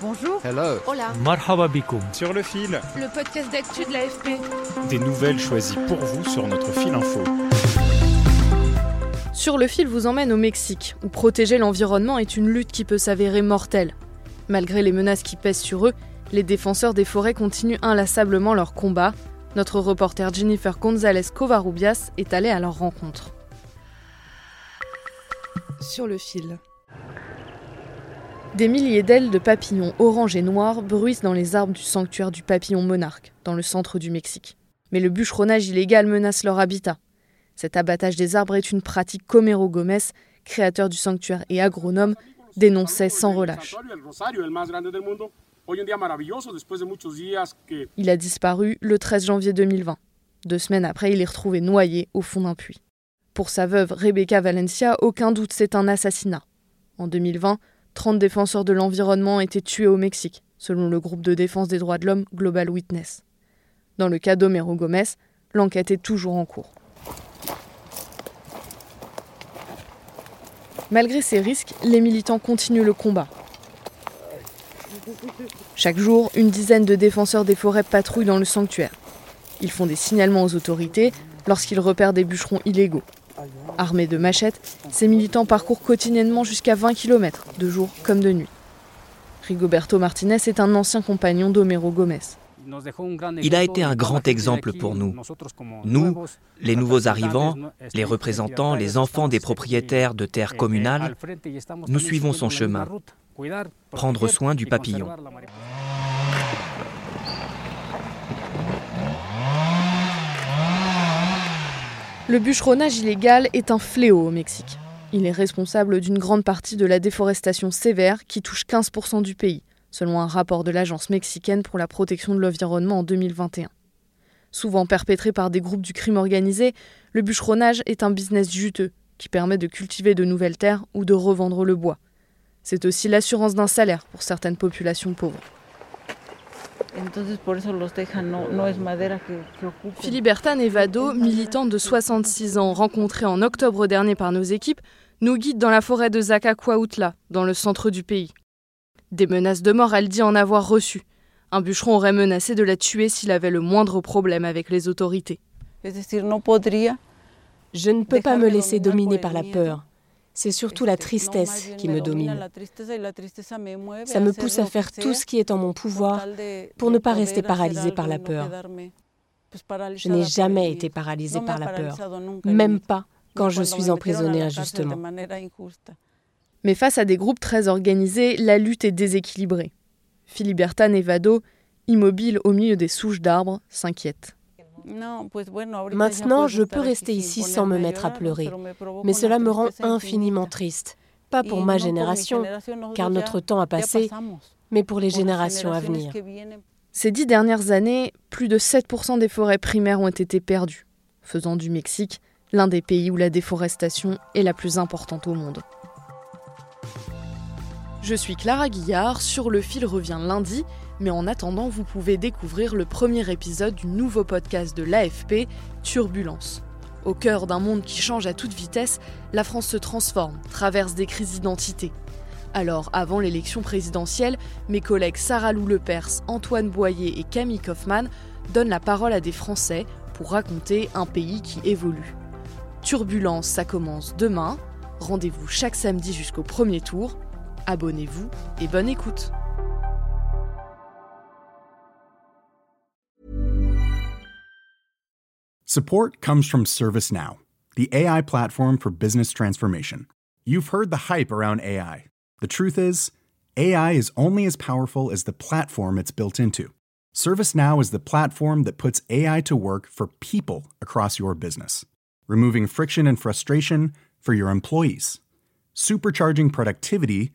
Bonjour. Hello. Hola. Marhaba bikoum. Sur le fil, Le podcast d'actu de l'AFP. des nouvelles choisies pour vous sur notre fil info. Sur le fil vous emmène au Mexique, où protéger l'environnement est une lutte qui peut s'avérer mortelle. Malgré les menaces qui pèsent sur eux, les défenseurs des forêts continuent inlassablement leur combat. Notre reporter Jennifer González Covarrubias est allée à leur rencontre. Sur le fil. Des milliers d'ailes de papillons orange et noirs bruissent dans les arbres du sanctuaire du papillon monarque, dans le centre du Mexique. Mais le bûcheronnage illégal menace leur habitat. Cet abattage des arbres est une pratique qu'Homero Gomez, créateur du sanctuaire et agronome, dénonçait sans relâche. Il a disparu le 13 janvier 2020. Deux semaines après, il est retrouvé noyé au fond d'un puits. Pour sa veuve Rebecca Valencia, aucun doute, c'est un assassinat. En 2020, 30 défenseurs de l'environnement ont été tués au Mexique, selon le groupe de défense des droits de l'homme Global Witness. Dans le cas d'Homero Gomez, l'enquête est toujours en cours. Malgré ces risques, les militants continuent le combat. Chaque jour, une dizaine de défenseurs des forêts patrouillent dans le sanctuaire. Ils font des signalements aux autorités lorsqu'ils repèrent des bûcherons illégaux. Armés de machettes, ces militants parcourent quotidiennement jusqu'à 20 km, de jour comme de nuit. Rigoberto Martinez est un ancien compagnon d'Homero Gomez. Il a été un grand exemple pour nous. Nous, les nouveaux arrivants, les représentants, les enfants des propriétaires de terres communales, nous suivons son chemin. Prendre soin du papillon. Le bûcheronnage illégal est un fléau au Mexique. Il est responsable d'une grande partie de la déforestation sévère qui touche 15% du pays, selon un rapport de l'Agence mexicaine pour la protection de l'environnement en 2021. Souvent perpétré par des groupes du crime organisé, le bûcheronnage est un business juteux qui permet de cultiver de nouvelles terres ou de revendre le bois. C'est aussi l'assurance d'un salaire pour certaines populations pauvres. Filiberta Nevado, militante de 66 ans, rencontrée en octobre dernier par nos équipes, nous guide dans la forêt de Zacacuautla, dans le centre du pays. Des menaces de mort, elle dit en avoir reçu. Un bûcheron aurait menacé de la tuer s'il avait le moindre problème avec les autorités. Je ne peux pas me laisser dominer par la peur. C'est surtout la tristesse qui me domine. Ça me pousse à faire tout ce qui est en mon pouvoir pour ne pas rester paralysé par la peur. Je n'ai jamais été paralysé par la peur, même pas quand je suis emprisonné injustement. Mais face à des groupes très organisés, la lutte est déséquilibrée. Filiberta Nevado, immobile au milieu des souches d'arbres, s'inquiète. Maintenant, je peux rester ici sans me mettre à pleurer, mais cela me rend infiniment triste. Pas pour ma génération, car notre temps a passé, mais pour les générations à venir. Ces dix dernières années, plus de 7% des forêts primaires ont été perdues, faisant du Mexique l'un des pays où la déforestation est la plus importante au monde. Je suis Clara Guillard, sur le fil revient lundi, mais en attendant, vous pouvez découvrir le premier épisode du nouveau podcast de l'AFP, Turbulence. Au cœur d'un monde qui change à toute vitesse, la France se transforme, traverse des crises d'identité. Alors, avant l'élection présidentielle, mes collègues Sarah Lou Lepers, Antoine Boyer et Camille Kaufmann donnent la parole à des Français pour raconter un pays qui évolue. Turbulence, ça commence demain. Rendez-vous chaque samedi jusqu'au premier tour. Abonnez-vous et bonne écoute. Support comes from ServiceNow, the AI platform for business transformation. You've heard the hype around AI. The truth is, AI is only as powerful as the platform it's built into. ServiceNow is the platform that puts AI to work for people across your business, removing friction and frustration for your employees, supercharging productivity